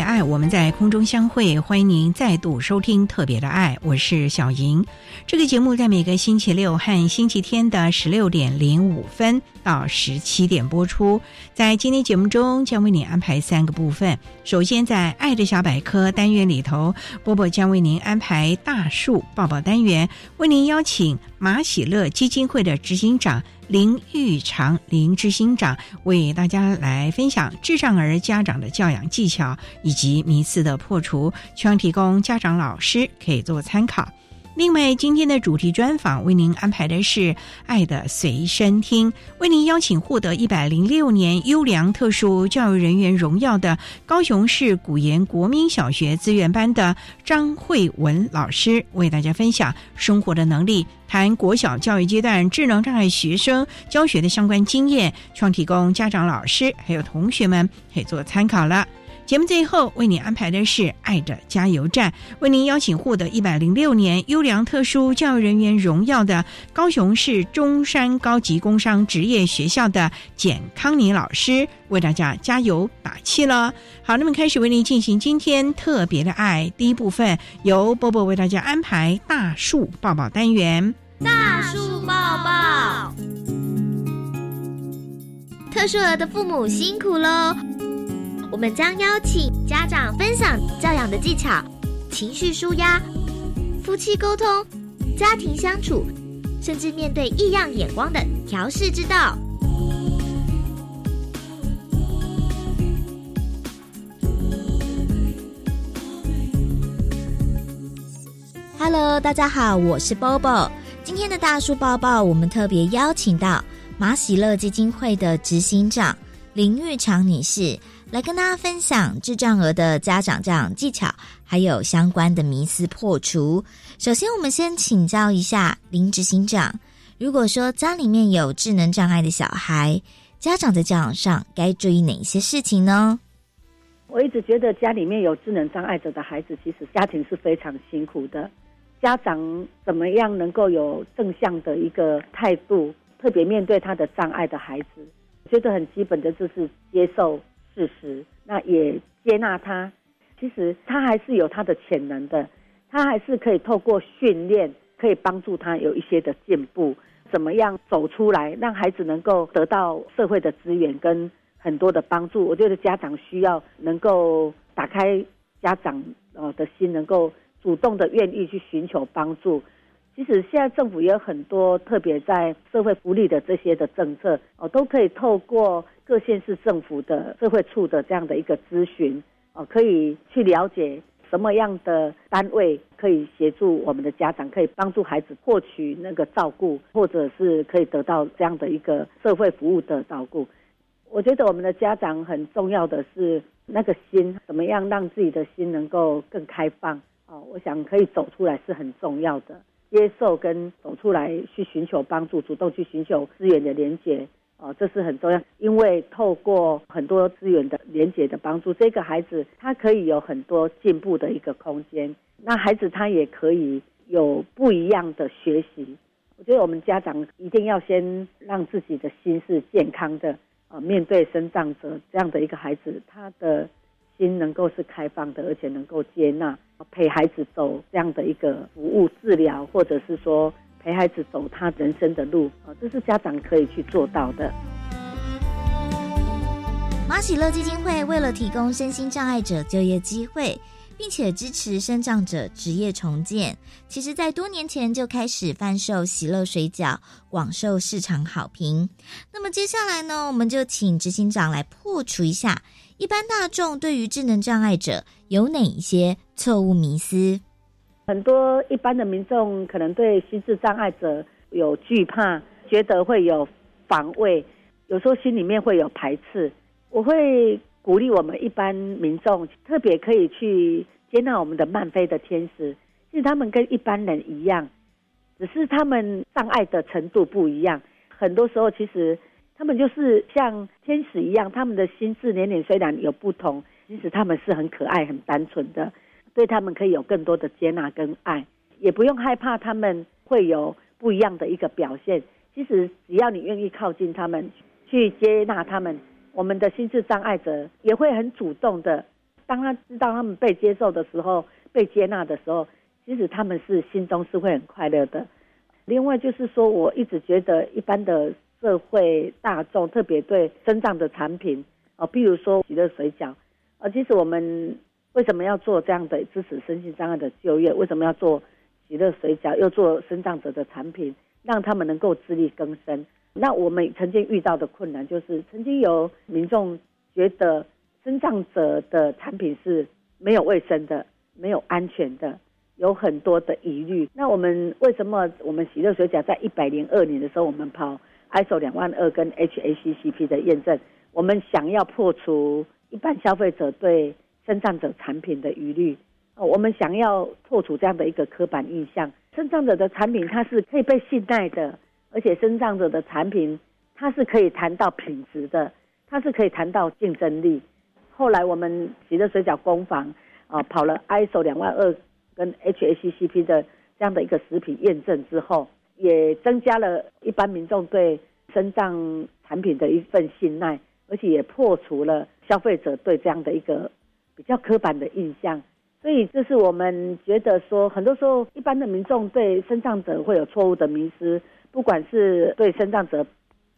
爱，我们在空中相会。欢迎您再度收听《特别的爱》，我是小莹。这个节目在每个星期六和星期天的十六点零五分到十七点播出。在今天节目中，将为您安排三个部分。首先，在“爱的小百科”单元里头，波波将为您安排大树抱抱单元，为您邀请马喜乐基金会的执行长。林玉长林执行长为大家来分享智障儿家长的教养技巧以及迷思的破除，希望提供家长老师可以做参考。另外，今天的主题专访为您安排的是《爱的随身听》，为您邀请获得一百零六年优良特殊教育人员荣耀的高雄市古岩国民小学资源班的张慧文老师，为大家分享生活的能力，谈国小教育阶段智能障碍学生教学的相关经验，创提供家长、老师还有同学们可以做参考了。节目最后为你安排的是《爱的加油站》，为您邀请获得一百零六年优良特殊教育人员荣耀的高雄市中山高级工商职业学校的简康妮老师，为大家加油打气了。好，那么开始为您进行今天特别的爱第一部分，由波波为大家安排大树抱抱单元。大树抱抱，特殊儿的父母辛苦喽。我们将邀请家长分享教养的技巧、情绪舒压、夫妻沟通、家庭相处，甚至面对异样眼光的调试之道。Hello，大家好，我是 Bobo。今天的大叔抱抱，我们特别邀请到马喜乐基金会的执行长林玉长女士。来跟大家分享智障儿的家长教养技巧，还有相关的迷思破除。首先，我们先请教一下林执行长：如果说家里面有智能障碍的小孩，家长在教养上该注意哪些事情呢？我一直觉得家里面有智能障碍者的孩子，其实家庭是非常辛苦的。家长怎么样能够有正向的一个态度，特别面对他的障碍的孩子，觉得很基本的就是接受。事实，那也接纳他。其实他还是有他的潜能的，他还是可以透过训练，可以帮助他有一些的进步。怎么样走出来，让孩子能够得到社会的资源跟很多的帮助？我觉得家长需要能够打开家长呃的心，能够主动的愿意去寻求帮助。其实现在政府也有很多特别在社会福利的这些的政策哦，都可以透过各县市政府的社会处的这样的一个咨询哦，可以去了解什么样的单位可以协助我们的家长，可以帮助孩子获取那个照顾，或者是可以得到这样的一个社会服务的照顾。我觉得我们的家长很重要的是那个心，怎么样让自己的心能够更开放哦？我想可以走出来是很重要的。接受跟走出来去寻求帮助，主动去寻求资源的连接，哦，这是很重要。因为透过很多资源的连接的帮助，这个孩子他可以有很多进步的一个空间。那孩子他也可以有不一样的学习。我觉得我们家长一定要先让自己的心是健康的，呃面对生长者这样的一个孩子，他的心能够是开放的，而且能够接纳，陪孩子走这样的一个服务治疗，或者是说陪孩子走他人生的路啊，这是家长可以去做到的。马喜乐基金会为了提供身心障碍者就业机会，并且支持身障者职业重建，其实在多年前就开始贩售喜乐水饺，广受市场好评。那么接下来呢，我们就请执行长来破除一下一般大众对于智能障碍者有哪一些错误迷思。很多一般的民众可能对心智障碍者有惧怕，觉得会有防卫，有时候心里面会有排斥。我会鼓励我们一般民众，特别可以去接纳我们的慢飞的天使。其实他们跟一般人一样，只是他们障碍的程度不一样。很多时候，其实他们就是像天使一样，他们的心智年龄虽然有不同，其实他们是很可爱、很单纯的。对他们可以有更多的接纳跟爱，也不用害怕他们会有不一样的一个表现。其实只要你愿意靠近他们，去接纳他们。我们的心智障碍者也会很主动的，当他知道他们被接受的时候，被接纳的时候，其实他们是心中是会很快乐的。另外就是说，我一直觉得一般的社会大众特别对身障的产品啊，比如说喜乐水饺啊，其实我们为什么要做这样的支持身心障碍的就业？为什么要做喜乐水饺，又做身障者的产品，让他们能够自力更生？那我们曾经遇到的困难，就是曾经有民众觉得生障者的产品是没有卫生的、没有安全的，有很多的疑虑。那我们为什么我们喜乐水饺在一百零二年的时候，我们跑 ISO 两万二跟 HACCP 的验证，我们想要破除一般消费者对生障者产品的疑虑，我们想要破除这样的一个刻板印象，生障者的产品它是可以被信赖的。而且生长者的产品，它是可以谈到品质的，它是可以谈到竞争力。后来我们喜乐水饺工坊啊，跑了 ISO 两万二跟 HACCP 的这样的一个食品验证之后，也增加了一般民众对生长产品的一份信赖，而且也破除了消费者对这样的一个比较刻板的印象。所以这是我们觉得说，很多时候一般的民众对生障者会有错误的迷思。不管是对生障者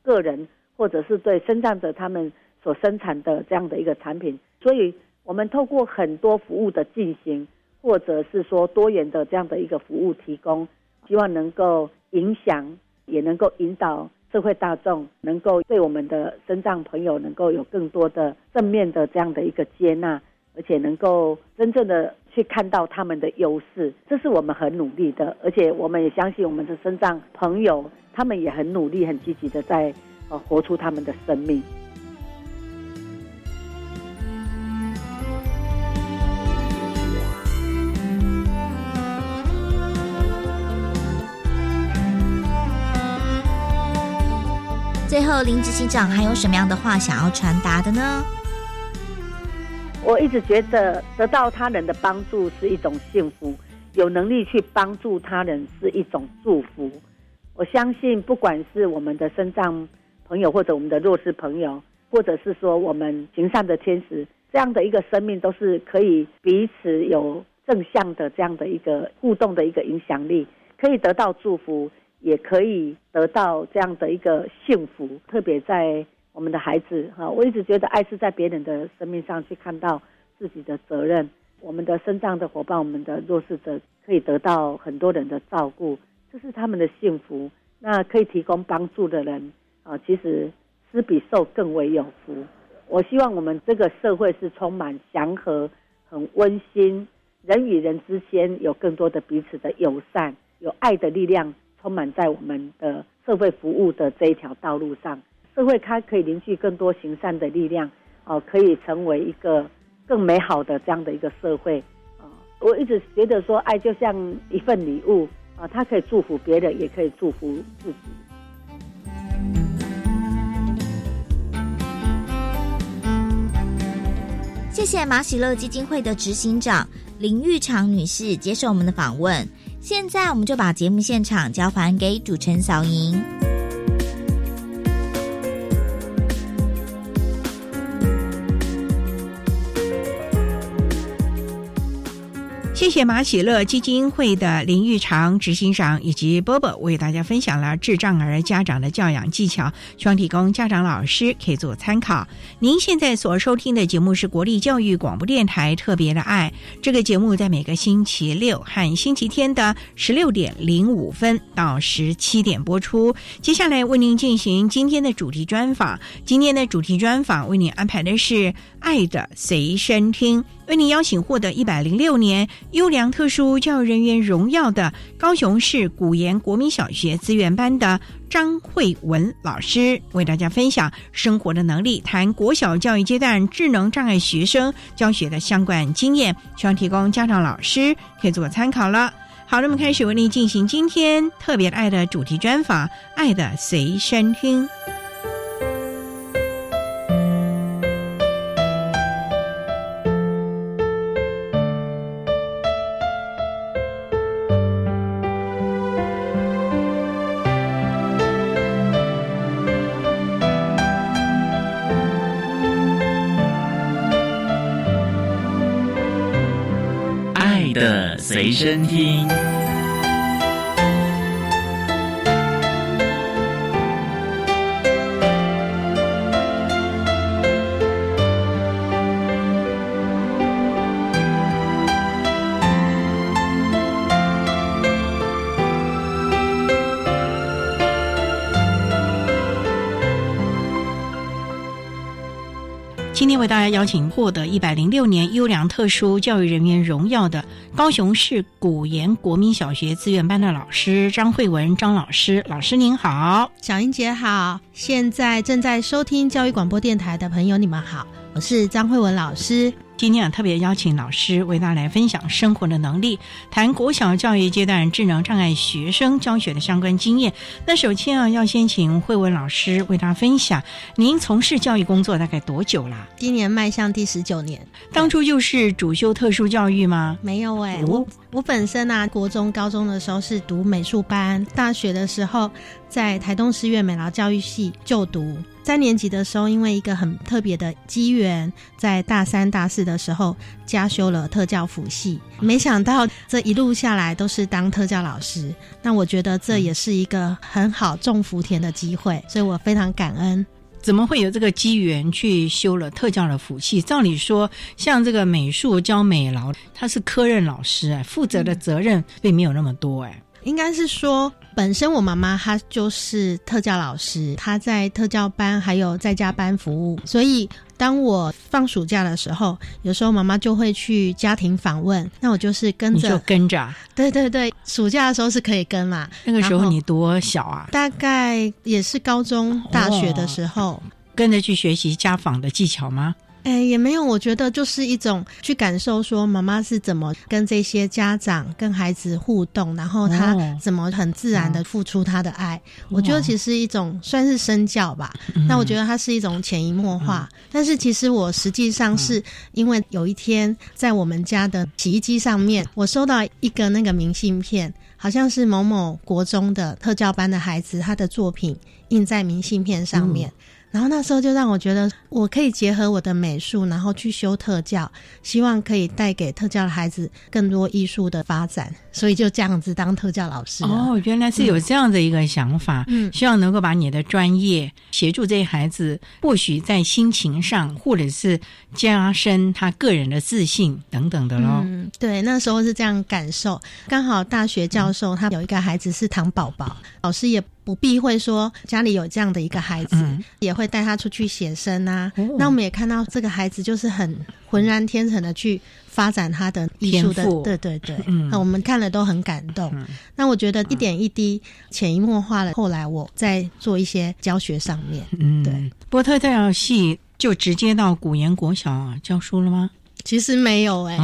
个人，或者是对生障者他们所生产的这样的一个产品，所以我们透过很多服务的进行，或者是说多元的这样的一个服务提供，希望能够影响，也能够引导社会大众，能够对我们的生障朋友能够有更多的正面的这样的一个接纳。而且能够真正的去看到他们的优势，这是我们很努力的。而且我们也相信我们的身障朋友，他们也很努力、很积极的在呃活出他们的生命。最后，林执行长还有什么样的话想要传达的呢？我一直觉得得到他人的帮助是一种幸福，有能力去帮助他人是一种祝福。我相信，不管是我们的身障朋友，或者我们的弱势朋友，或者是说我们行善的天使，这样的一个生命，都是可以彼此有正向的这样的一个互动的一个影响力，可以得到祝福，也可以得到这样的一个幸福。特别在。我们的孩子哈，我一直觉得爱是在别人的生命上去看到自己的责任。我们的身障的伙伴，我们的弱势者可以得到很多人的照顾，这是他们的幸福。那可以提供帮助的人啊，其实施比受更为有福。我希望我们这个社会是充满祥和、很温馨，人与人之间有更多的彼此的友善，有爱的力量充满在我们的社会服务的这一条道路上。社会它可以凝聚更多行善的力量，哦，可以成为一个更美好的这样的一个社会，啊，我一直觉得说，爱就像一份礼物，啊，它可以祝福别人，也可以祝福自己。谢谢马喜乐基金会的执行长林玉长女士接受我们的访问。现在，我们就把节目现场交还给主持人小莹。谢谢马喜乐基金会的林玉长执行长以及波波为大家分享了智障儿家长的教养技巧，希望提供家长老师可以做参考。您现在所收听的节目是国立教育广播电台特别的爱，这个节目在每个星期六和星期天的十六点零五分到十七点播出。接下来为您进行今天的主题专访，今天的主题专访为您安排的是。爱的随身听，为您邀请获得一百零六年优良特殊教育人员荣耀的高雄市古岩国民小学资源班的张慧文老师，为大家分享生活的能力，谈国小教育阶段智能障碍学生教学的相关经验，希望提供家长老师可以做参考了。好，那么开始为您进行今天特别爱的主题专访，《爱的随身听》。随身听。为大家邀请获得一百零六年优良特殊教育人员荣耀的高雄市古岩国民小学资源班的老师张慧文张老师，老师您好，小英姐好，现在正在收听教育广播电台的朋友你们好，我是张慧文老师。今天啊，特别邀请老师为大家来分享生活的能力，谈国小教育阶段智能障碍学生教学的相关经验。那首先啊，要先请慧文老师为大家分享，您从事教育工作大概多久啦？今年迈向第十九年。当初就是主修特殊教育吗？没有哎，我我本身啊，国中、高中的时候是读美术班，大学的时候在台东师院美劳教育系就读。三年级的时候，因为一个很特别的机缘，在大三、大四的时候加修了特教辅系。没想到这一路下来都是当特教老师，那我觉得这也是一个很好种福田的机会，所以我非常感恩。怎么会有这个机缘去修了特教的辅系？照理说，像这个美术教美劳，他是科任老师，哎，负责的责任并没有那么多，哎。应该是说，本身我妈妈她就是特教老师，她在特教班还有在家班服务，所以当我放暑假的时候，有时候妈妈就会去家庭访问，那我就是跟着，就跟着，对对对，暑假的时候是可以跟嘛。那个时候你多小啊？大概也是高中、大学的时候，跟着去学习家访的技巧吗？哎，也没有，我觉得就是一种去感受，说妈妈是怎么跟这些家长、跟孩子互动，然后他怎么很自然的付出他的爱。我觉得其实一种算是身教吧。那我觉得它是一种潜移默化。但是其实我实际上是因为有一天在我们家的洗衣机上面，我收到一个那个明信片，好像是某某国中的特教班的孩子他的作品印在明信片上面。然后那时候就让我觉得，我可以结合我的美术，然后去修特教，希望可以带给特教的孩子更多艺术的发展。所以就这样子当特教老师。哦，原来是有这样的一个想法，嗯，希望能够把你的专业协助这些孩子，或许在心情上，或者是加深他个人的自信等等的喽。嗯，对，那时候是这样感受。刚好大学教授他有一个孩子是糖宝宝，老师也。不避讳说家里有这样的一个孩子，也会带他出去写生啊。那我们也看到这个孩子就是很浑然天成的去发展他的艺术的，对对对。那我们看了都很感动。那我觉得一点一滴潜移默化了，后来我在做一些教学上面。嗯，对。波特特系就直接到古言国小教书了吗？其实没有哎。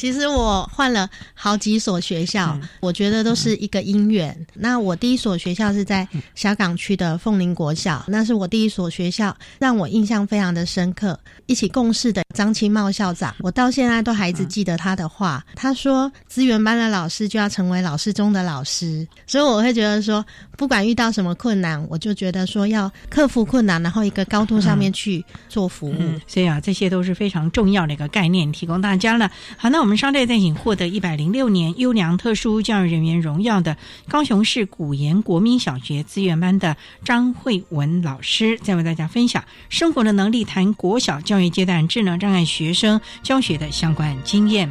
其实我换了好几所学校，我觉得都是一个因缘。那我第一所学校是在小港区的凤林国小，那是我第一所学校，让我印象非常的深刻。一起共事的张清茂校长，我到现在都还直记得他的话。他说：“资源班的老师就要成为老师中的老师。”所以我会觉得说，不管遇到什么困难，我就觉得说要克服困难，然后一个高度上面去做服务。所以啊，这些都是非常重要的一个概念，提供大家了。好，那我们。们稍待再请获得一百零六年优良特殊教育人员荣耀的高雄市古岩国民小学资源班的张慧文老师，再为大家分享生活的能力，谈国小教育阶段智能障碍学生教学的相关经验。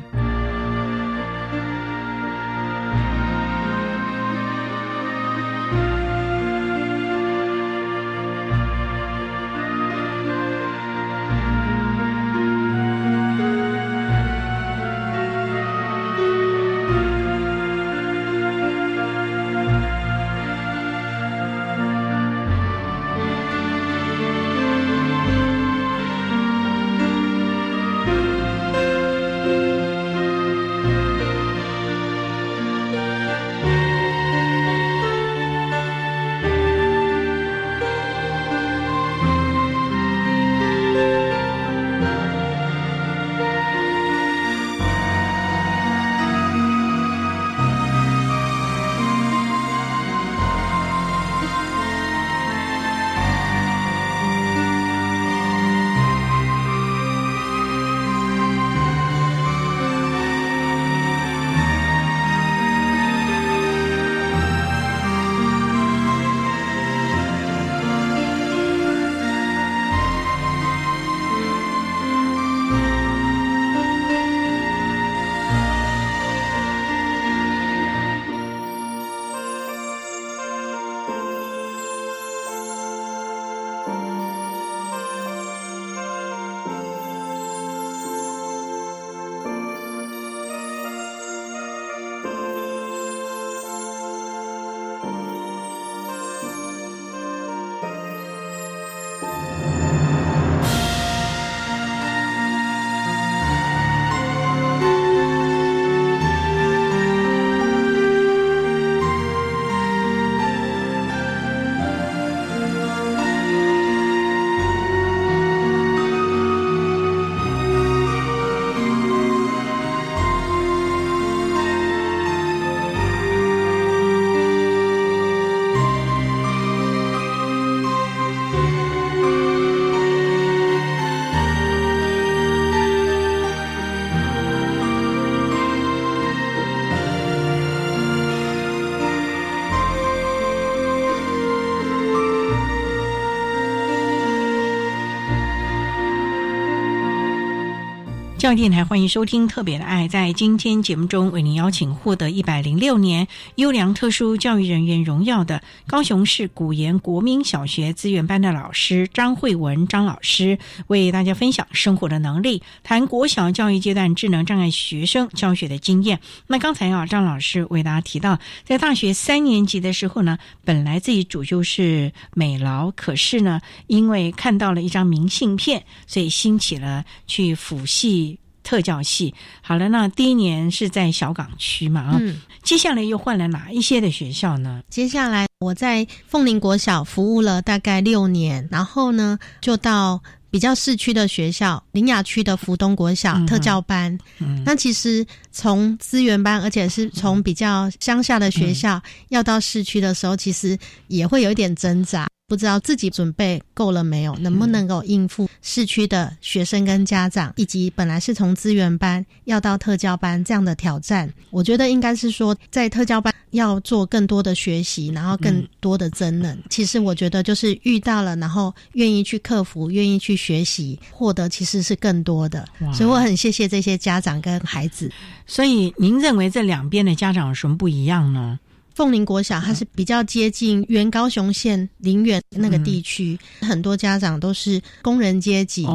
教育电台欢迎收听《特别的爱》。在今天节目中，为您邀请获得一百零六年优良特殊教育人员荣耀的高雄市古岩国民小学资源班的老师张慧文张老师，为大家分享生活的能力，谈国小教育阶段智能障碍学生教学的经验。那刚才啊，张老师为大家提到，在大学三年级的时候呢，本来自己主修是美劳，可是呢，因为看到了一张明信片，所以兴起了去辅系。特教系好了，那第一年是在小港区嘛啊，接下来又换了哪一些的学校呢？接下来我在凤林国小服务了大概六年，然后呢就到比较市区的学校，林雅区的福东国小特教班。嗯那其实从资源班，而且是从比较乡下的学校要到市区的时候，其实也会有一点挣扎。不知道自己准备够了没有，能不能够应付市区的学生跟家长，以及本来是从资源班要到特教班这样的挑战。我觉得应该是说，在特教班要做更多的学习，然后更多的增能。其实我觉得就是遇到了，然后愿意去克服，愿意去学习，获得其实是更多的。所以我很谢谢这些家长跟孩子。所以您认为这两边的家长有什么不一样呢？凤林国小，它是比较接近原高雄县林园那个地区，很多家长都是工人阶级，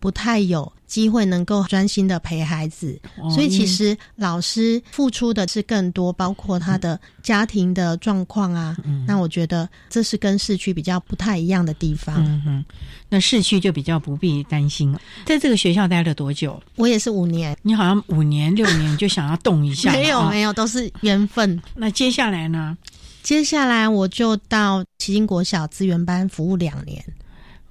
不太有。机会能够专心的陪孩子，所以其实老师付出的是更多，包括他的家庭的状况啊。那我觉得这是跟市区比较不太一样的地方。嗯哼，那市区就比较不必担心了。在这个学校待了多久？我也是五年。你好像五年六年就想要动一下？没有没有，都是缘分。那接下来呢？接下来我就到旗津国小资源班服务两年。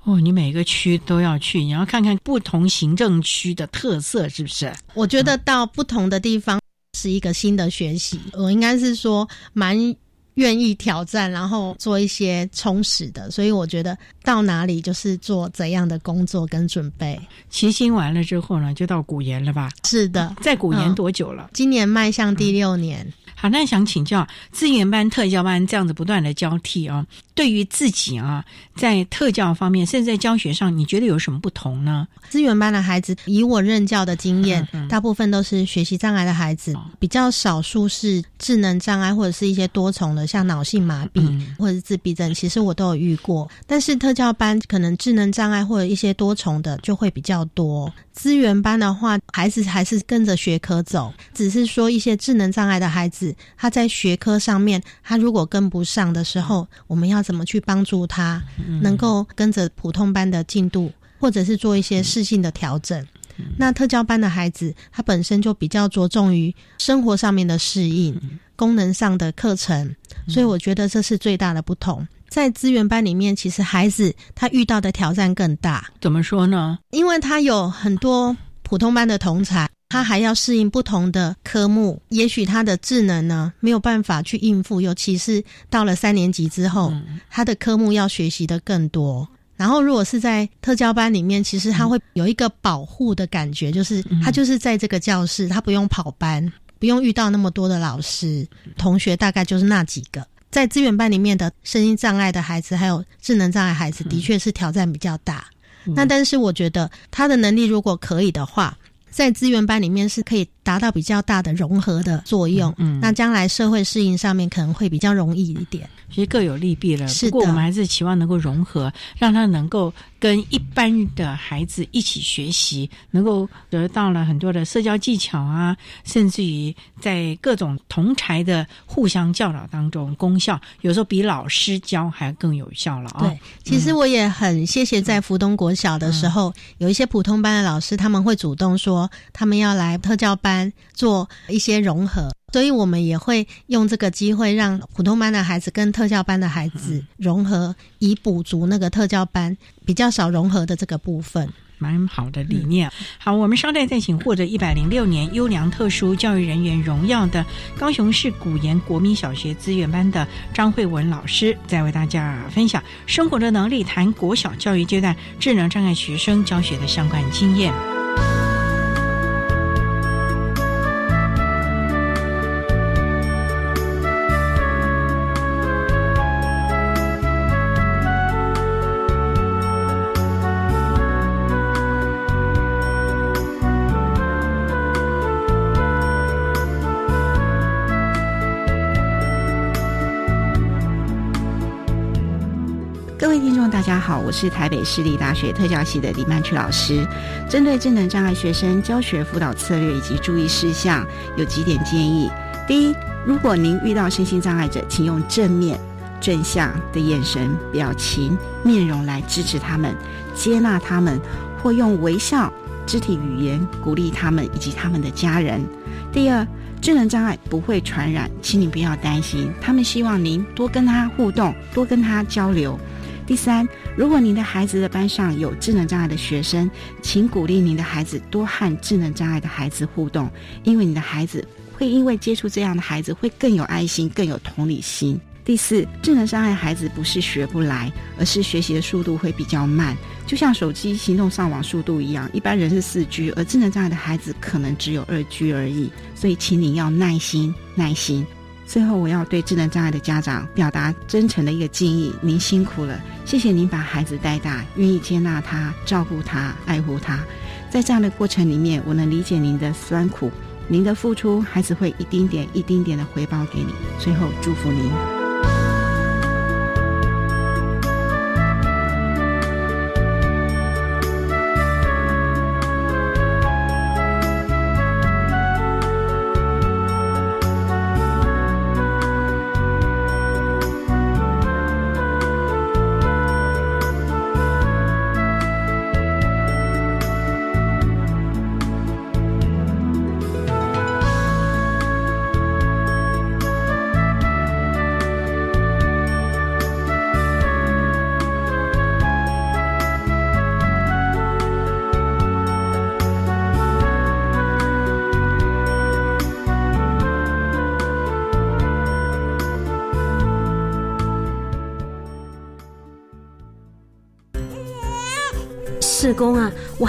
哦，你每个区都要去，你要看看不同行政区的特色，是不是？我觉得到不同的地方是一个新的学习。我应该是说蛮愿意挑战，然后做一些充实的。所以我觉得到哪里就是做怎样的工作跟准备。骑行完了之后呢，就到古研了吧？是的，在古研多久了？今年迈向第六年。好，那想请教资源班、特教班这样子不断的交替啊，对于自己啊，在特教方面，甚至在教学上，你觉得有什么不同呢？资源班的孩子，以我任教的经验，大部分都是学习障碍的孩子，比较少数是智能障碍或者是一些多重的，像脑性麻痹或者是自闭症，其实我都有遇过。但是特教班可能智能障碍或者一些多重的就会比较多。资源班的话，孩子还是跟着学科走，只是说一些智能障碍的孩子。他在学科上面，他如果跟不上的时候，我们要怎么去帮助他，能够跟着普通班的进度，或者是做一些适性的调整？那特教班的孩子，他本身就比较着重于生活上面的适应、功能上的课程，所以我觉得这是最大的不同。在资源班里面，其实孩子他遇到的挑战更大。怎么说呢？因为他有很多普通班的同才。他还要适应不同的科目，也许他的智能呢没有办法去应付，尤其是到了三年级之后，他的科目要学习的更多。然后，如果是在特教班里面，其实他会有一个保护的感觉，就是他就是在这个教室，他不用跑班，不用遇到那么多的老师同学，大概就是那几个。在资源班里面的声音障碍的孩子，还有智能障碍孩子，的确是挑战比较大。那但是我觉得他的能力如果可以的话。在资源班里面是可以达到比较大的融合的作用，嗯，那将来社会适应上面可能会比较容易一点。其实各有利弊了，不过我们还是期望能够融合，让他能够跟一般的孩子一起学习，能够得到了很多的社交技巧啊，甚至于在各种同才的互相教导当中，功效有时候比老师教还更有效了啊。对，其实我也很谢谢在福东国小的时候，有一些普通班的老师，他们会主动说他们要来特教班做一些融合。所以我们也会用这个机会，让普通班的孩子跟特教班的孩子融合，以补足那个特教班比较少融合的这个部分。蛮好的理念。好，我们稍待再请获得一百零六年优良特殊教育人员荣耀的高雄市古岩国民小学资源班的张慧文老师，再为大家分享生活的能力，谈国小教育阶段智能障碍学生教学的相关经验。我是台北市立大学特教系的李曼曲老师。针对智能障碍学生教学辅导策略以及注意事项，有几点建议。第一，如果您遇到身心障碍者，请用正面、正向的眼神、表情、面容来支持他们、接纳他们，或用微笑、肢体语言鼓励他们以及他们的家人。第二，智能障碍不会传染，请你不要担心，他们希望您多跟他互动，多跟他交流。第三，如果您的孩子的班上有智能障碍的学生，请鼓励您的孩子多和智能障碍的孩子互动，因为你的孩子会因为接触这样的孩子会更有爱心、更有同理心。第四，智能障碍孩子不是学不来，而是学习的速度会比较慢，就像手机行动上网速度一样，一般人是四 G，而智能障碍的孩子可能只有二 G 而已。所以，请你要耐心，耐心。最后，我要对智能障碍的家长表达真诚的一个敬意：您辛苦了，谢谢您把孩子带大，愿意接纳他、照顾他、爱护他。在这样的过程里面，我能理解您的酸苦，您的付出，孩子会一丁点、一丁点的回报给你。最后，祝福您。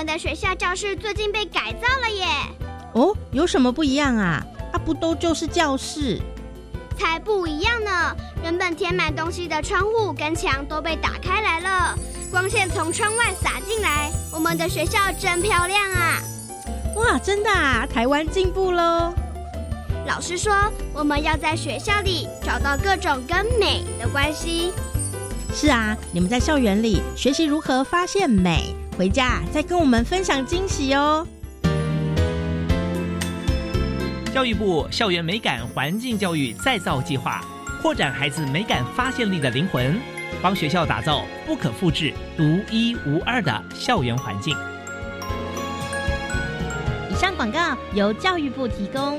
们的学校教室最近被改造了耶！哦，有什么不一样啊？啊，不都就是教室？才不一样呢！原本填满东西的窗户跟墙都被打开来了，光线从窗外洒进来。我们的学校真漂亮啊！哇，真的啊！台湾进步喽！老师说，我们要在学校里找到各种跟美的关系。是啊，你们在校园里学习如何发现美，回家再跟我们分享惊喜哦。教育部校园美感环境教育再造计划，扩展孩子美感发现力的灵魂，帮学校打造不可复制、独一无二的校园环境。以上广告由教育部提供。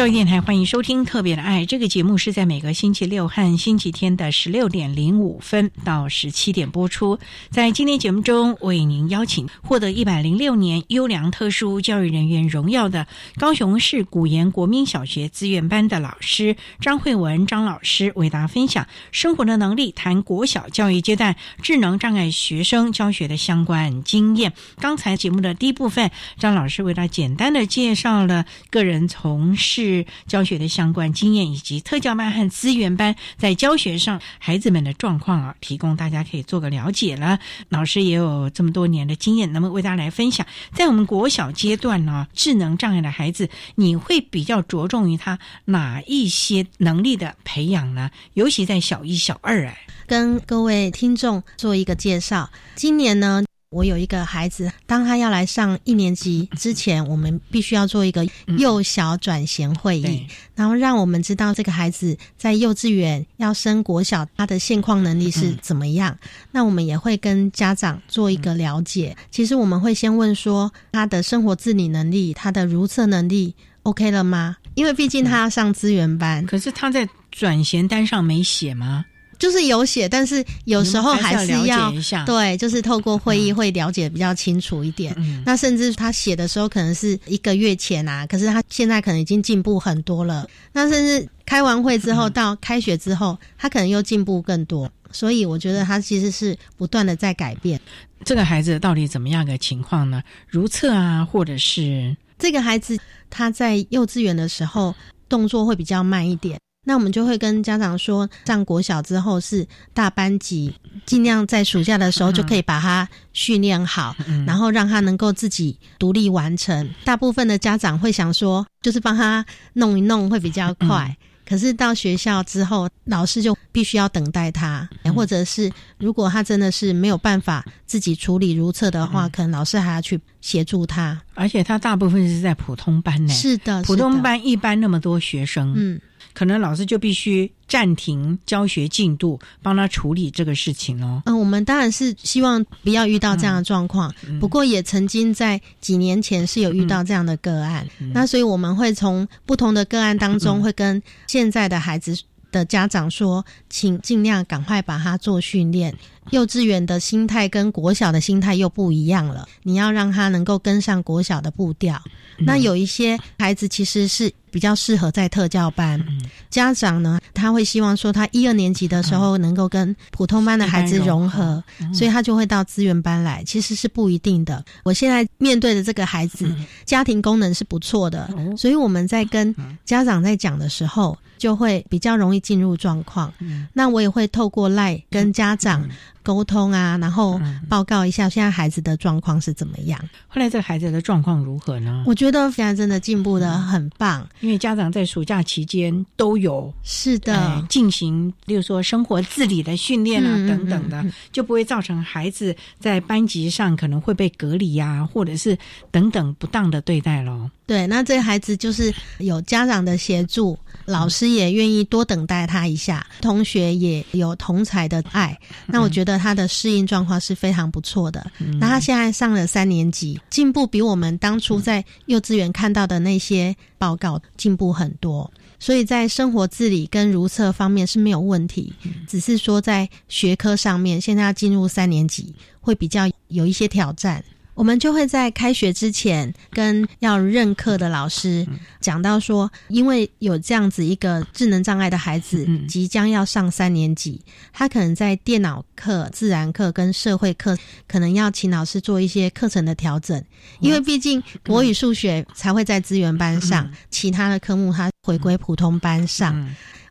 教育电台欢迎收听《特别的爱》这个节目，是在每个星期六和星期天的十六点零五分到十七点播出。在今天节目中，为您邀请获得一百零六年优良特殊教育人员荣耀的高雄市古岩国民小学资源班的老师张慧文张老师，为大家分享生活的能力，谈国小教育阶段智能障碍学生教学的相关经验。刚才节目的第一部分，张老师为大家简单的介绍了个人从事。是教学的相关经验，以及特教班和资源班在教学上孩子们的状况啊，提供大家可以做个了解了。老师也有这么多年的经验，那么为大家来分享，在我们国小阶段呢，智能障碍的孩子，你会比较着重于他哪一些能力的培养呢？尤其在小一、小二哎，跟各位听众做一个介绍，今年呢。我有一个孩子，当他要来上一年级之前，我们必须要做一个幼小转衔会议，然后让我们知道这个孩子在幼稚园要升国小，他的现况能力是怎么样。那我们也会跟家长做一个了解。其实我们会先问说，他的生活自理能力、他的如厕能力 OK 了吗？因为毕竟他要上资源班，可是他在转衔单上没写吗？就是有写，但是有时候还是要对，就是透过会议会了解比较清楚一点。那甚至他写的时候可能是一个月前啊，可是他现在可能已经进步很多了。那甚至开完会之后到开学之后，他可能又进步更多。所以我觉得他其实是不断的在改变。这个孩子到底怎么样的情况呢？如厕啊，或者是这个孩子他在幼稚园的时候动作会比较慢一点。那我们就会跟家长说，上国小之后是大班级，尽量在暑假的时候就可以把他训练好，然后让他能够自己独立完成。大部分的家长会想说，就是帮他弄一弄会比较快。可是到学校之后，老师就必须要等待他，或者是如果他真的是没有办法自己处理如厕的话，可能老师还要去协助他。而且他大部分是在普通班呢，是的，普通班一般那么多学生，嗯。可能老师就必须暂停教学进度，帮他处理这个事情哦。嗯，我们当然是希望不要遇到这样的状况，不过也曾经在几年前是有遇到这样的个案。那所以我们会从不同的个案当中，会跟现在的孩子的家长说，请尽量赶快把他做训练。幼稚园的心态跟国小的心态又不一样了，你要让他能够跟上国小的步调。那有一些孩子其实是比较适合在特教班，家长呢他会希望说他一二年级的时候能够跟普通班的孩子融合，所以他就会到资源班来。其实是不一定的。我现在面对的这个孩子，家庭功能是不错的，所以我们在跟家长在讲的时候。就会比较容易进入状况。那我也会透过赖跟家长沟通啊，然后报告一下现在孩子的状况是怎么样。后来这个孩子的状况如何呢？我觉得现在真的进步的很棒，因为家长在暑假期间都有是的进行，例如说生活自理的训练啊等等的，就不会造成孩子在班级上可能会被隔离呀，或者是等等不当的对待喽。对，那这个孩子就是有家长的协助，老师也愿意多等待他一下，同学也有同才的爱，那我觉得他的适应状况是非常不错的。那他现在上了三年级，进步比我们当初在幼稚园看到的那些报告进步很多，所以在生活自理跟如厕方面是没有问题，只是说在学科上面，现在要进入三年级会比较有一些挑战。我们就会在开学之前跟要任课的老师讲到说，因为有这样子一个智能障碍的孩子即将要上三年级，他可能在电脑课、自然课跟社会课可能要请老师做一些课程的调整，因为毕竟国语、数学才会在资源班上，其他的科目他回归普通班上。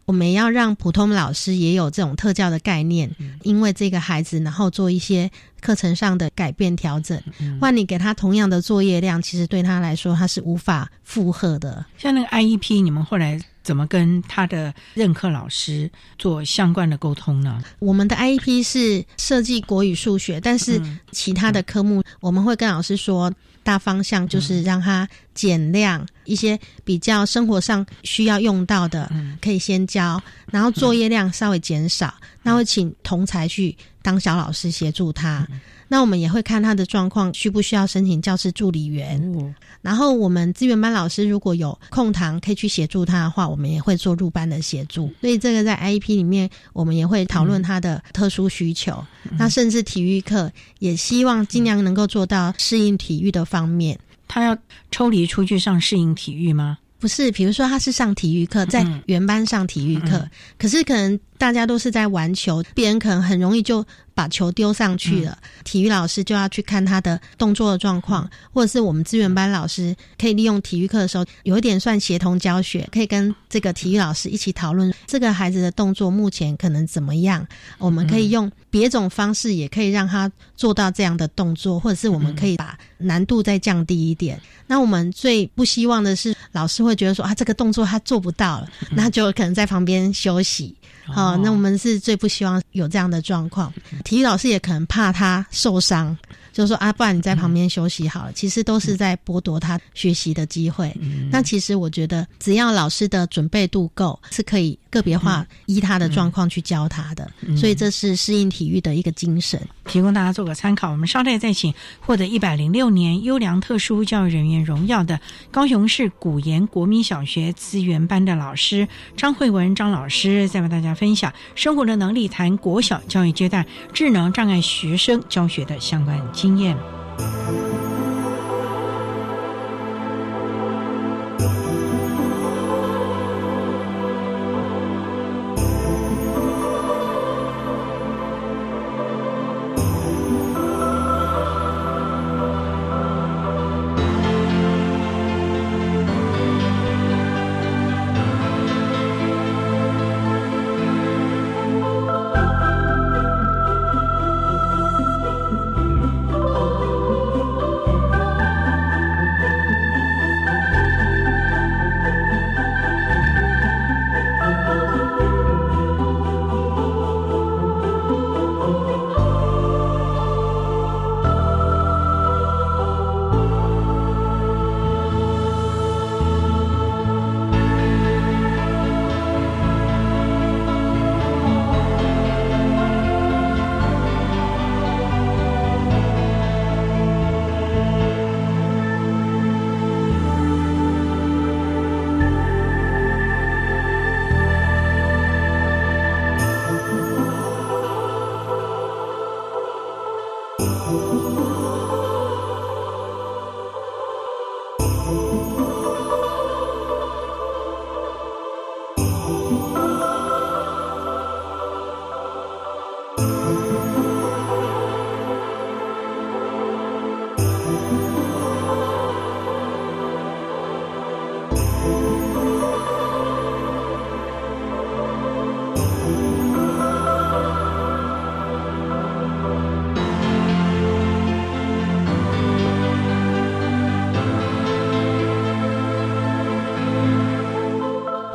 我们要让普通老师也有这种特教的概念，因为这个孩子，然后做一些课程上的改变调整。换你给他同样的作业量，其实对他来说他是无法负荷的。像那个 IEP，你们后来怎么跟他的任课老师做相关的沟通呢？我们的 IEP 是设计国语、数学，但是其他的科目我们会跟老师说。大方向就是让他减量一些比较生活上需要用到的，可以先教，然后作业量稍微减少，那会请同才去当小老师协助他。那我们也会看他的状况，需不需要申请教师助理员。然后我们资源班老师如果有空堂可以去协助他的话，我们也会做入班的协助。所以这个在 IEP 里面，我们也会讨论他的特殊需求。那甚至体育课也希望尽量能够做到适应体育的方面。他要抽离出去上适应体育吗？不是，比如说他是上体育课，在原班上体育课，可是可能大家都是在玩球，别人可能很容易就。把球丢上去了，体育老师就要去看他的动作的状况，或者是我们资源班老师可以利用体育课的时候，有一点算协同教学，可以跟这个体育老师一起讨论这个孩子的动作目前可能怎么样，我们可以用别种方式，也可以让他做到这样的动作，或者是我们可以把难度再降低一点。那我们最不希望的是，老师会觉得说啊，这个动作他做不到了，那就可能在旁边休息。好，那我们是最不希望有这样的状况。体育老师也可能怕他受伤，就说啊，不然你在旁边休息好了。其实都是在剥夺他学习的机会。那其实我觉得，只要老师的准备度够，是可以。个别化依他的状况去教他的，所以这是适应体育的一个精神，提供大家做个参考。我们稍待再请获得一百零六年优良特殊教育人员荣耀的高雄市古岩国民小学资源班的老师张慧文张老师，再为大家分享生活的能力，谈国小教育阶段智能障碍学生教学的相关经验。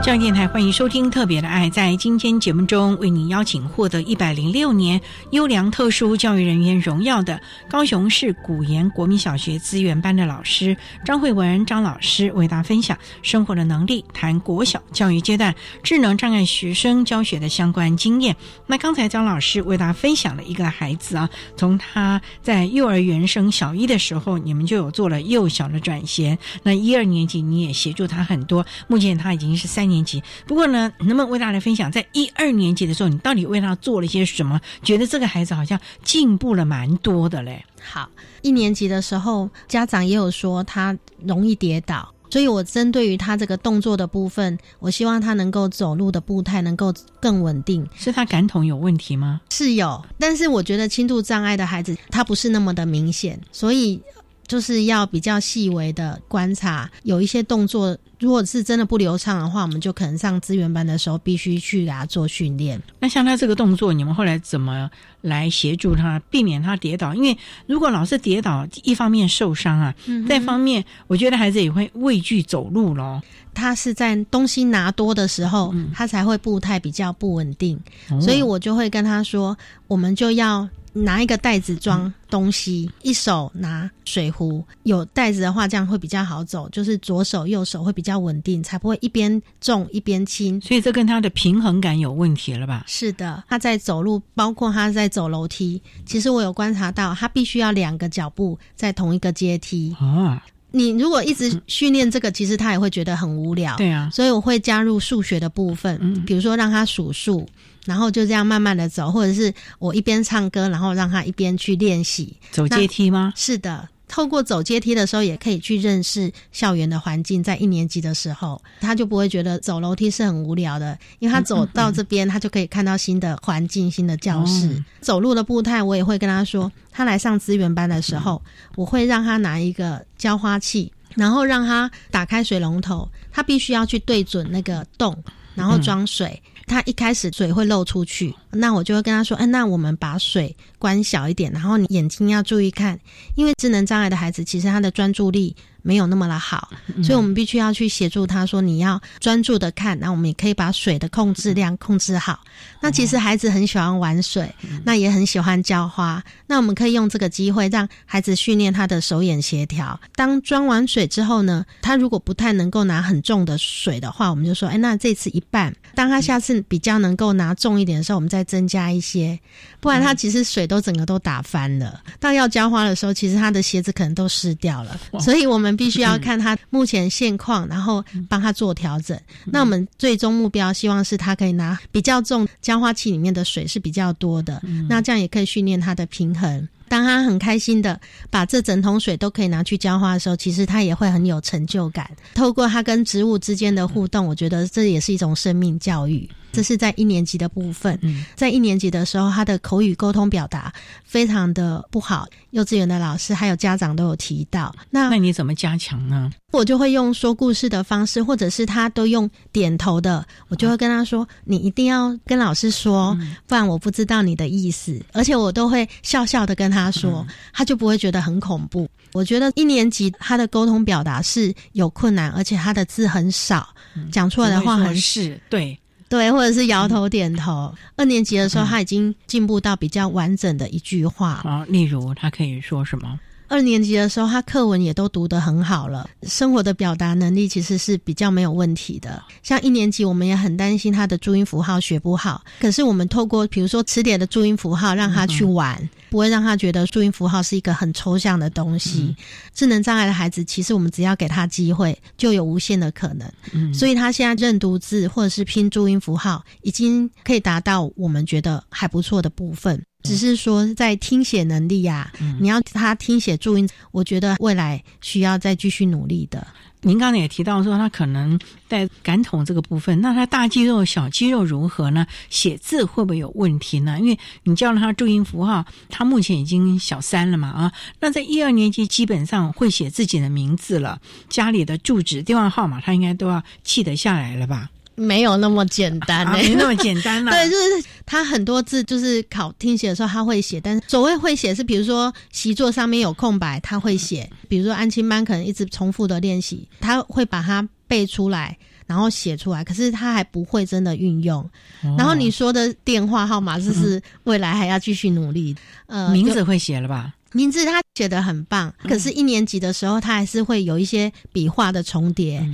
教育电台欢迎收听《特别的爱》。在今天节目中，为您邀请获得一百零六年优良特殊教育人员荣耀的高雄市古岩国民小学资源班的老师张慧文张老师，为大家分享生活的能力，谈国小教育阶段智能障碍学生教学的相关经验。那刚才张老师为大家分享了一个孩子啊，从他在幼儿园升小一的时候，你们就有做了幼小的转衔。那一二年级你也协助他很多，目前他已经是三年。年级，不过呢，能不能为大家分享，在一二年级的时候，你到底为他做了些什么？觉得这个孩子好像进步了蛮多的嘞。好，一年级的时候，家长也有说他容易跌倒，所以我针对于他这个动作的部分，我希望他能够走路的步态能够更稳定。是他感统有问题吗？是有，但是我觉得轻度障碍的孩子，他不是那么的明显，所以就是要比较细微的观察，有一些动作。如果是真的不流畅的话，我们就可能上资源班的时候必须去给他做训练。那像他这个动作，你们后来怎么来协助他，避免他跌倒？因为如果老是跌倒，一方面受伤啊，再方面我觉得孩子也会畏惧走路咯。他是在东西拿多的时候，他才会步态比较不稳定，所以我就会跟他说，我们就要。拿一个袋子装东西，一手拿水壶，有袋子的话，这样会比较好走。就是左手右手会比较稳定，才不会一边重一边轻。所以这跟他的平衡感有问题了吧？是的，他在走路，包括他在走楼梯，其实我有观察到，他必须要两个脚步在同一个阶梯。啊，你如果一直训练这个，其实他也会觉得很无聊。对啊，所以我会加入数学的部分，比如说让他数数。然后就这样慢慢的走，或者是我一边唱歌，然后让他一边去练习走阶梯吗？是的，透过走阶梯的时候，也可以去认识校园的环境。在一年级的时候，他就不会觉得走楼梯是很无聊的，因为他走到这边，他就可以看到新的环境、新的教室。走路的步态，我也会跟他说，他来上资源班的时候，我会让他拿一个浇花器，然后让他打开水龙头，他必须要去对准那个洞，然后装水。他一开始水会漏出去，那我就会跟他说：“哎，那我们把水关小一点，然后你眼睛要注意看，因为智能障碍的孩子其实他的专注力。”没有那么的好，所以我们必须要去协助他。说你要专注的看，那我们也可以把水的控制量控制好。那其实孩子很喜欢玩水，那也很喜欢浇花。那我们可以用这个机会让孩子训练他的手眼协调。当装完水之后呢，他如果不太能够拿很重的水的话，我们就说：哎，那这次一半。当他下次比较能够拿重一点的时候，我们再增加一些。不然他其实水都整个都打翻了。到要浇花的时候，其实他的鞋子可能都湿掉了。所以我们。必须要看他目前现况，然后帮他做调整。那我们最终目标希望是他可以拿比较重浇花器里面的水是比较多的，那这样也可以训练他的平衡。当他很开心的把这整桶水都可以拿去浇花的时候，其实他也会很有成就感。透过他跟植物之间的互动，我觉得这也是一种生命教育。这是在一年级的部分，在一年级的时候，他的口语沟通表达非常的不好。幼稚园的老师还有家长都有提到，那那你怎么加强呢？我就会用说故事的方式，或者是他都用点头的，我就会跟他说：“你一定要跟老师说，不然我不知道你的意思。”而且我都会笑笑的跟他说，他就不会觉得很恐怖。我觉得一年级他的沟通表达是有困难，而且他的字很少，讲出来的话很是对。对，或者是摇头点头。二年级的时候，他已经进步到比较完整的一句话啊，例如他可以说什么？二年级的时候，他课文也都读得很好了，生活的表达能力其实是比较没有问题的。像一年级，我们也很担心他的注音符号学不好，可是我们透过比如说词典的注音符号，让他去玩，不会让他觉得注音符号是一个很抽象的东西。智能障碍的孩子，其实我们只要给他机会，就有无限的可能。所以他现在认读字或者是拼注音符号，已经可以达到我们觉得还不错的部分。只是说在听写能力呀，你要他听写注音，我觉得未来需要再继续努力的。您刚才也提到说，他可能在感统这个部分，那他大肌肉、小肌肉如何呢？写字会不会有问题呢？因为你教了他注音符号，他目前已经小三了嘛啊，那在一二年级基本上会写自己的名字了，家里的住址、电话号码，他应该都要记得下来了吧？没有那么简单，没那么简单了。对，就是他很多字，就是考听写的时候他会写，但是所谓会写是，比如说习作上面有空白，他会写；比如说安亲班可能一直重复的练习，他会把它背出来。然后写出来，可是他还不会真的运用。然后你说的电话号码，就是未来还要继续努力。呃，名字会写了吧？名字他写的很棒，可是一年级的时候，他还是会有一些笔画的重叠。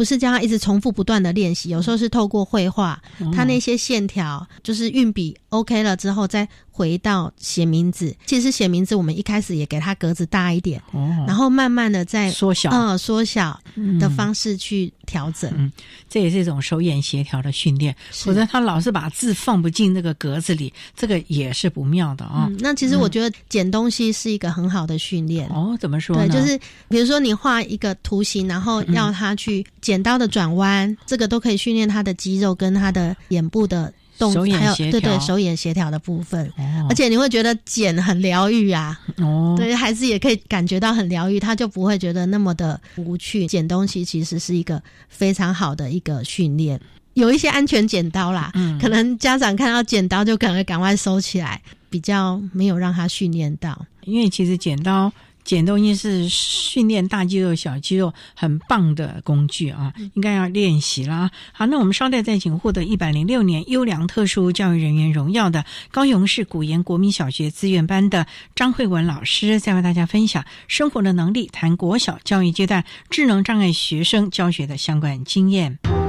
不是叫他一直重复不断的练习，有时候是透过绘画，他那些线条就是运笔 OK 了之后，再回到写名字。其实写名字，我们一开始也给他格子大一点，然后慢慢的再缩小，嗯，缩小的方式去调整。嗯，这也是一种手眼协调的训练。否则他老是把字放不进那个格子里，这个也是不妙的啊。那其实我觉得剪东西是一个很好的训练。哦，怎么说？对，就是比如说你画一个图形，然后要他去。剪刀的转弯，这个都可以训练他的肌肉跟他的眼部的动，还有对对手眼协调的部分。而且你会觉得剪很疗愈啊，哦，对孩子也可以感觉到很疗愈，他就不会觉得那么的无趣。剪东西其实是一个非常好的一个训练，有一些安全剪刀啦，可能家长看到剪刀就可能赶快收起来，比较没有让他训练到。因为其实剪刀。剪东西是训练大肌肉、小肌肉很棒的工具啊，应该要练习啦。好，那我们稍待再请获得一百零六年优良特殊教育人员荣耀的高雄市古岩国民小学资源班的张慧文老师，再为大家分享生活的能力，谈国小教育阶段智能障碍学生教学的相关经验。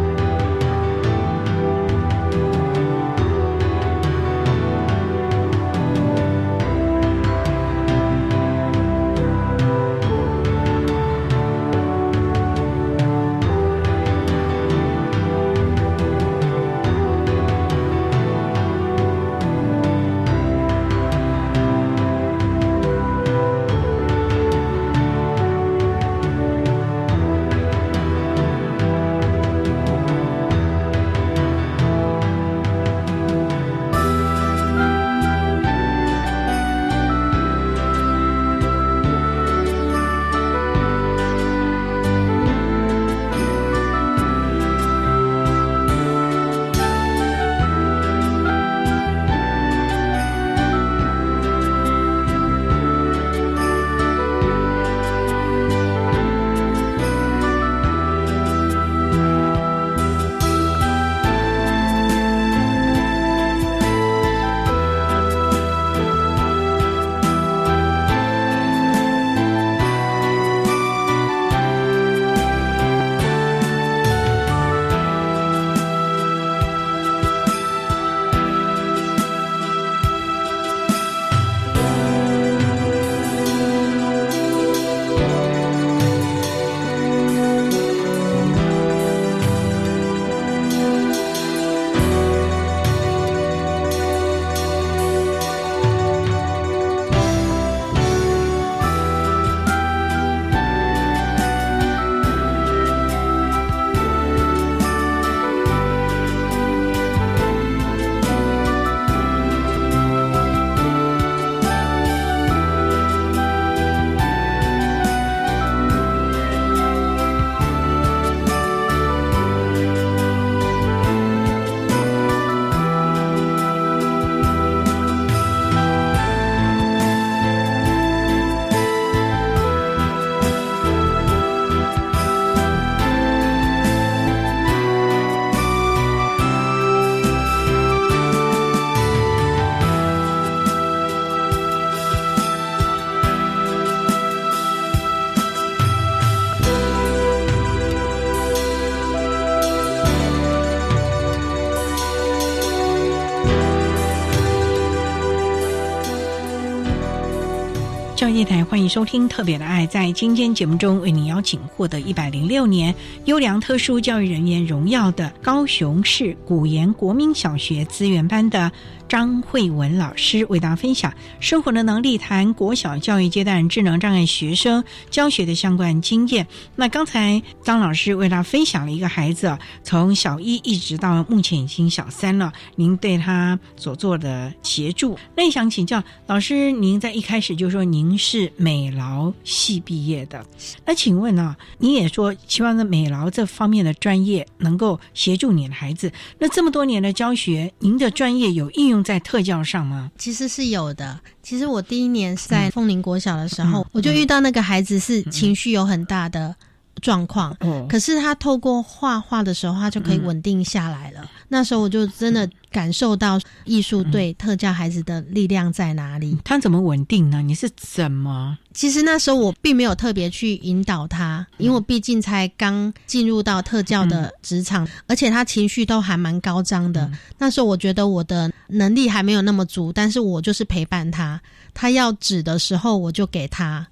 电台欢迎收听《特别的爱》。在今天节目中，为您邀请获得一百零六年优良特殊教育人员荣耀的高雄市古岩国民小学资源班的。张慧文老师为大家分享生活的能力，谈国小教育阶段智能障碍学生教学的相关经验。那刚才张老师为大家分享了一个孩子，从小一一直到目前已经小三了，您对他所做的协助。那想请教老师，您在一开始就说您是美劳系毕业的，那请问啊，你也说希望在美劳这方面的专业能够协助你的孩子。那这么多年的教学，您的专业有应用？在特教上吗？其实是有的。其实我第一年是在凤林国小的时候，我就遇到那个孩子是情绪有很大的状况。可是他透过画画的时候，他就可以稳定下来了。那时候我就真的感受到艺术对特教孩子的力量在哪里。他怎么稳定呢？你是怎么？其实那时候我并没有特别去引导他，因为我毕竟才刚进入到特教的职场，而且他情绪都还蛮高涨的。那时候我觉得我的能力还没有那么足，但是我就是陪伴他，他要指的时候我就给他。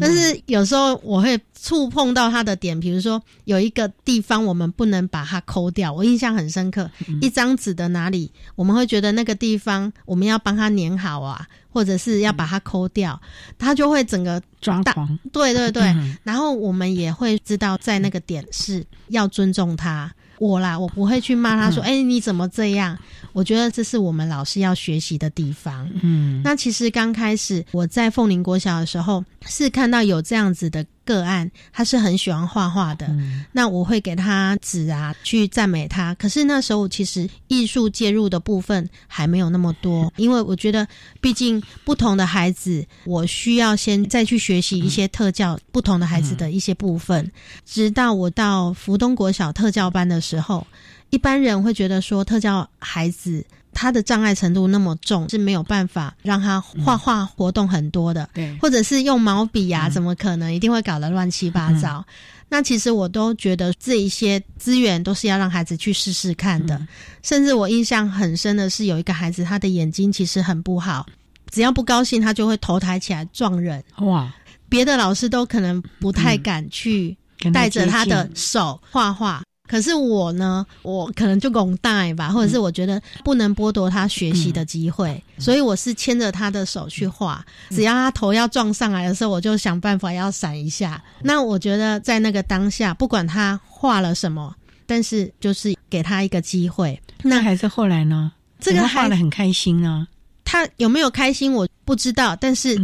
但是有时候我会触碰到他的点，比如说有一个地方我们不能把它抠掉，我印象很深刻。一张纸的哪里，我们会觉得那个地方我们要帮他粘好啊，或者是要把它抠掉，他就会整个抓狂。对对对，然后我们也会知道在那个点是要尊重他。我啦，我不会去骂他说：“哎，你怎么这样？”我觉得这是我们老师要学习的地方。嗯，那其实刚开始我在凤林国小的时候，是看到有这样子的。个案，他是很喜欢画画的，那我会给他纸啊，去赞美他。可是那时候其实艺术介入的部分还没有那么多，因为我觉得毕竟不同的孩子，我需要先再去学习一些特教不同的孩子的一些部分。直到我到福东国小特教班的时候，一般人会觉得说特教孩子。他的障碍程度那么重，是没有办法让他画画活动很多的，对，或者是用毛笔啊，怎么可能一定会搞得乱七八糟？那其实我都觉得这一些资源都是要让孩子去试试看的。甚至我印象很深的是，有一个孩子他的眼睛其实很不好，只要不高兴，他就会头抬起来撞人。哇！别的老师都可能不太敢去带着他的手画画。可是我呢，我可能就拱大吧，或者是我觉得不能剥夺他学习的机会，所以我是牵着他的手去画。只要他头要撞上来的时候，我就想办法要闪一下。那我觉得在那个当下，不管他画了什么，但是就是给他一个机会。那还是后来呢？这个画的很开心啊。他有没有开心我不知道，但是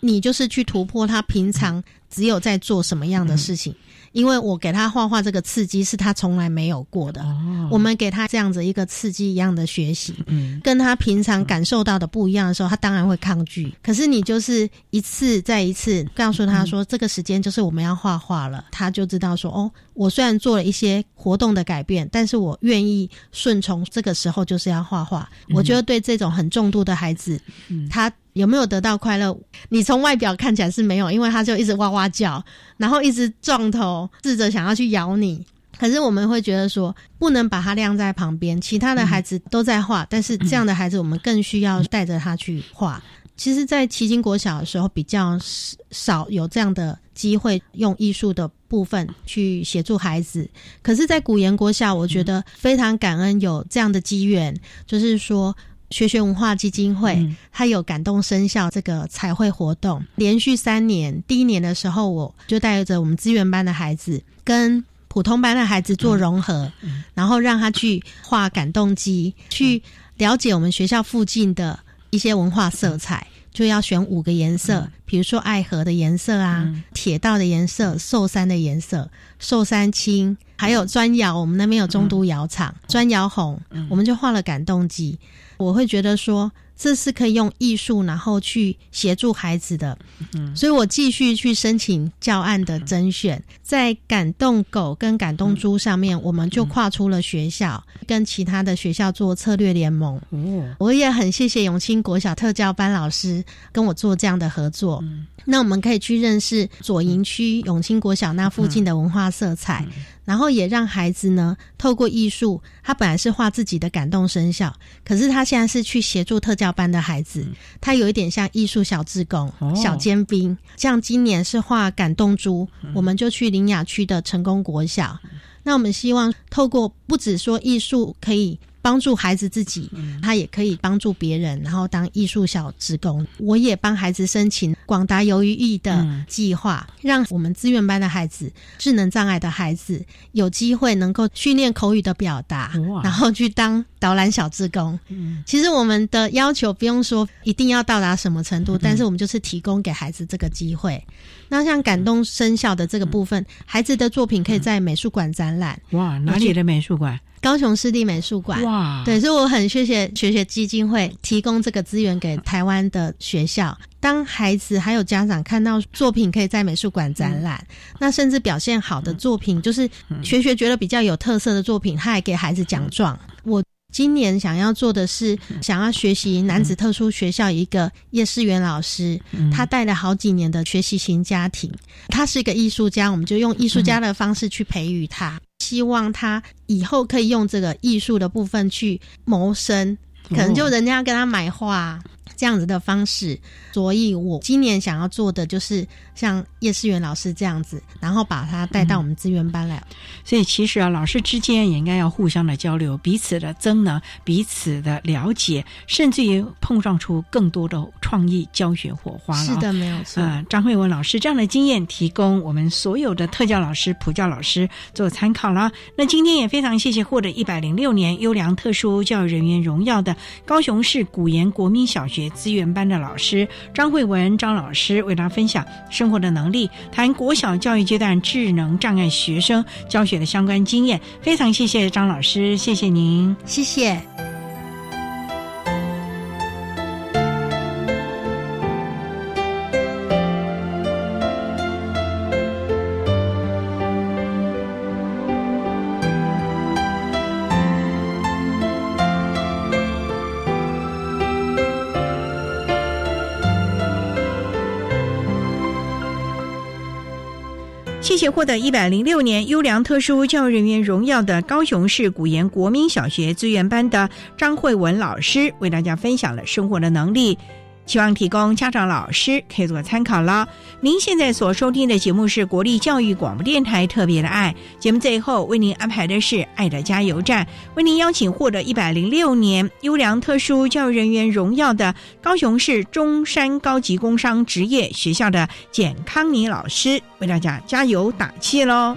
你就是去突破他平常只有在做什么样的事情。因为我给他画画这个刺激是他从来没有过的，我们给他这样子一个刺激一样的学习，嗯跟他平常感受到的不一样的时候，他当然会抗拒。可是你就是一次再一次告诉他说，这个时间就是我们要画画了，他就知道说，哦，我虽然做了一些活动的改变，但是我愿意顺从这个时候就是要画画。我觉得对这种很重度的孩子，他。有没有得到快乐？你从外表看起来是没有，因为他就一直哇哇叫，然后一直撞头，试着想要去咬你。可是我们会觉得说，不能把它晾在旁边，其他的孩子都在画，但是这样的孩子我们更需要带着他去画。其实，在奇经国小的时候，比较少有这样的机会，用艺术的部分去协助孩子。可是，在古言国小，我觉得非常感恩有这样的机缘，就是说。学学文化基金会，它有感动生效这个彩绘活动，连续三年。第一年的时候，我就带着我们资源班的孩子跟普通班的孩子做融合，然后让他去画感动机，去了解我们学校附近的一些文化色彩。就要选五个颜色，比如说爱河的颜色啊，铁道的颜色，寿山的颜色，寿山青，还有砖窑，我们那边有中都窑厂，砖窑红，我们就画了感动机。我会觉得说，这是可以用艺术，然后去协助孩子的，所以我继续去申请教案的甄选，在感动狗跟感动猪上面，我们就跨出了学校，跟其他的学校做策略联盟。我也很谢谢永清国小特教班老师跟我做这样的合作。那我们可以去认识左营区永清国小那附近的文化色彩。然后也让孩子呢，透过艺术，他本来是画自己的感动生肖，可是他现在是去协助特教班的孩子，他有一点像艺术小志工、小尖兵。像今年是画感动猪，我们就去林雅区的成功国小。那我们希望透过不止说艺术可以。帮助孩子自己，他也可以帮助别人，然后当艺术小职工。我也帮孩子申请广达游于艺的计划，让我们资源班的孩子、智能障碍的孩子有机会能够训练口语的表达，然后去当导览小职工。其实我们的要求不用说一定要到达什么程度，但是我们就是提供给孩子这个机会。那像感动生效的这个部分，孩子的作品可以在美术馆展览。哇，哪里的美术馆？高雄湿地美术馆。哇，对，所以我很谢谢学学基金会提供这个资源给台湾的学校。当孩子还有家长看到作品可以在美术馆展览，那甚至表现好的作品，就是学学觉得比较有特色的作品，他还给孩子奖状。我。今年想要做的是，想要学习男子特殊学校一个叶世元老师，他带了好几年的学习型家庭，他是一个艺术家，我们就用艺术家的方式去培育他，希望他以后可以用这个艺术的部分去谋生，可能就人家跟他买画。这样子的方式，所以我今年想要做的就是像叶思源老师这样子，然后把他带到我们资源班来。所以其实啊，老师之间也应该要互相的交流，彼此的增能，彼此的了解，甚至于碰撞出更多的创意教学火花了。是的，没有错。呃，张慧文老师这样的经验，提供我们所有的特教老师、普教老师做参考了。那今天也非常谢谢获得一百零六年优良特殊教育人员荣耀的高雄市古岩国民小学。资源班的老师张慧文张老师为大家分享生活的能力，谈国小教育阶段智能障碍学生教学的相关经验。非常谢谢张老师，谢谢您，谢谢。且获得一百零六年优良特殊教育人员荣耀的高雄市古岩国民小学资源班的张慧文老师，为大家分享了生活的能力。希望提供家长、老师可以做参考了。您现在所收听的节目是国立教育广播电台特别的爱节目，最后为您安排的是爱的加油站，为您邀请获得一百零六年优良特殊教育人员荣耀的高雄市中山高级工商职业学校的简康妮老师，为大家加油打气喽。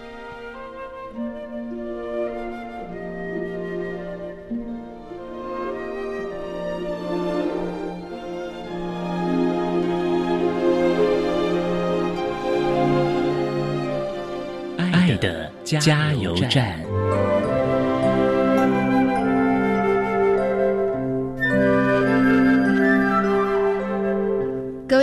加油站。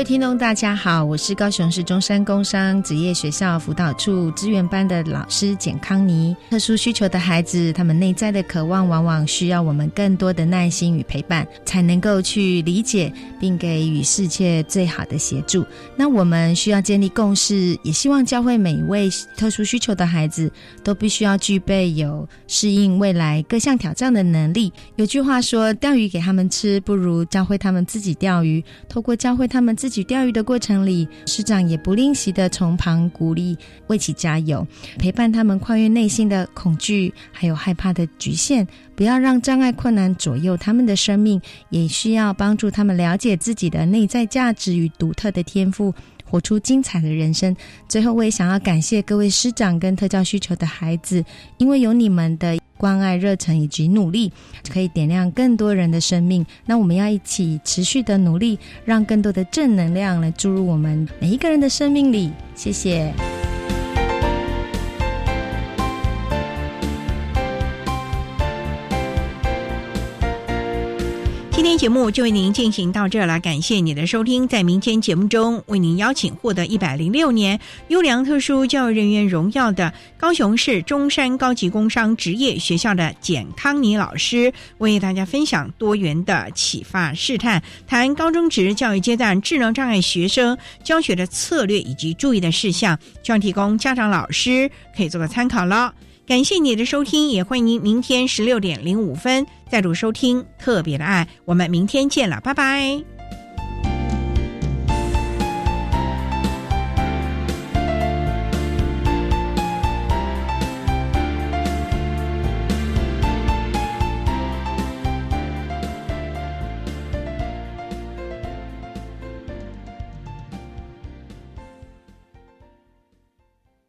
听众，大家好，我是高雄市中山工商职业学校辅导处资源班的老师简康妮。特殊需求的孩子，他们内在的渴望，往往需要我们更多的耐心与陪伴，才能够去理解并给予世界最好的协助。那我们需要建立共识，也希望教会每一位特殊需求的孩子，都必须要具备有适应未来各项挑战的能力。有句话说：“钓鱼给他们吃，不如教会他们自己钓鱼。”透过教会他们。自己钓鱼的过程里，师长也不吝惜的从旁鼓励、为其加油，陪伴他们跨越内心的恐惧，还有害怕的局限，不要让障碍困难左右他们的生命，也需要帮助他们了解自己的内在价值与独特的天赋，活出精彩的人生。最后，我也想要感谢各位师长跟特教需求的孩子，因为有你们的。关爱、热忱以及努力，可以点亮更多人的生命。那我们要一起持续的努力，让更多的正能量来注入我们每一个人的生命里。谢谢。今天节目就为您进行到这了，感谢你的收听。在明天节目中，为您邀请获得一百零六年优良特殊教育人员荣耀的高雄市中山高级工商职业学校的简康妮老师，为大家分享多元的启发试探，谈高中职教育阶段智能障碍学生教学的策略以及注意的事项，希望提供家长、老师可以做个参考了。感谢你的收听，也欢迎您明天十六点零五分再度收听特别的爱。我们明天见了，拜拜。